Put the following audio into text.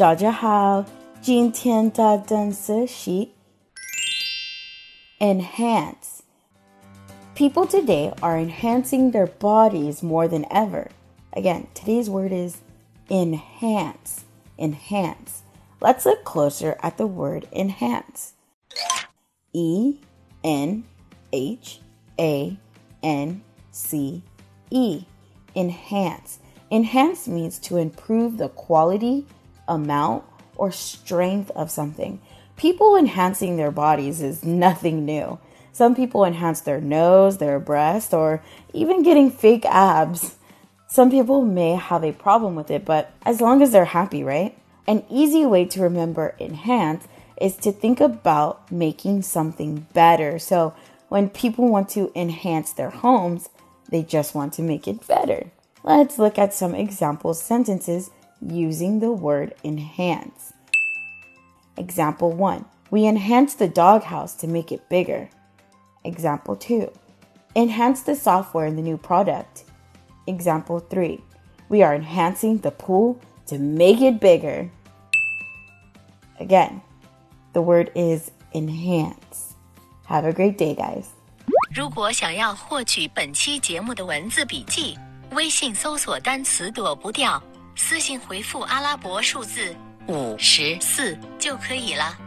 大家好，今天的单词是 enhance. People today are enhancing their bodies more than ever. Again, today's word is enhance. Enhance. Let's look closer at the word enhance. E N H A N C E. Enhance. Enhance means to improve the quality, amount, or strength of something. People enhancing their bodies is nothing new. Some people enhance their nose, their breast, or even getting fake abs. Some people may have a problem with it, but as long as they're happy, right? An easy way to remember enhance is to think about making something better. So when people want to enhance their homes, they just want to make it better. Let's look at some example sentences using the word enhance. Example 1. We enhanced the doghouse to make it bigger. Example 2. Enhance the software in the new product. Example 3. We are enhancing the pool to make it bigger. Again, the word is enhance. Have a great day, guys. 如果想要获取本期节目的文字笔记，微信搜索单词躲不掉， 私信回复阿拉伯数字五十四就可以了。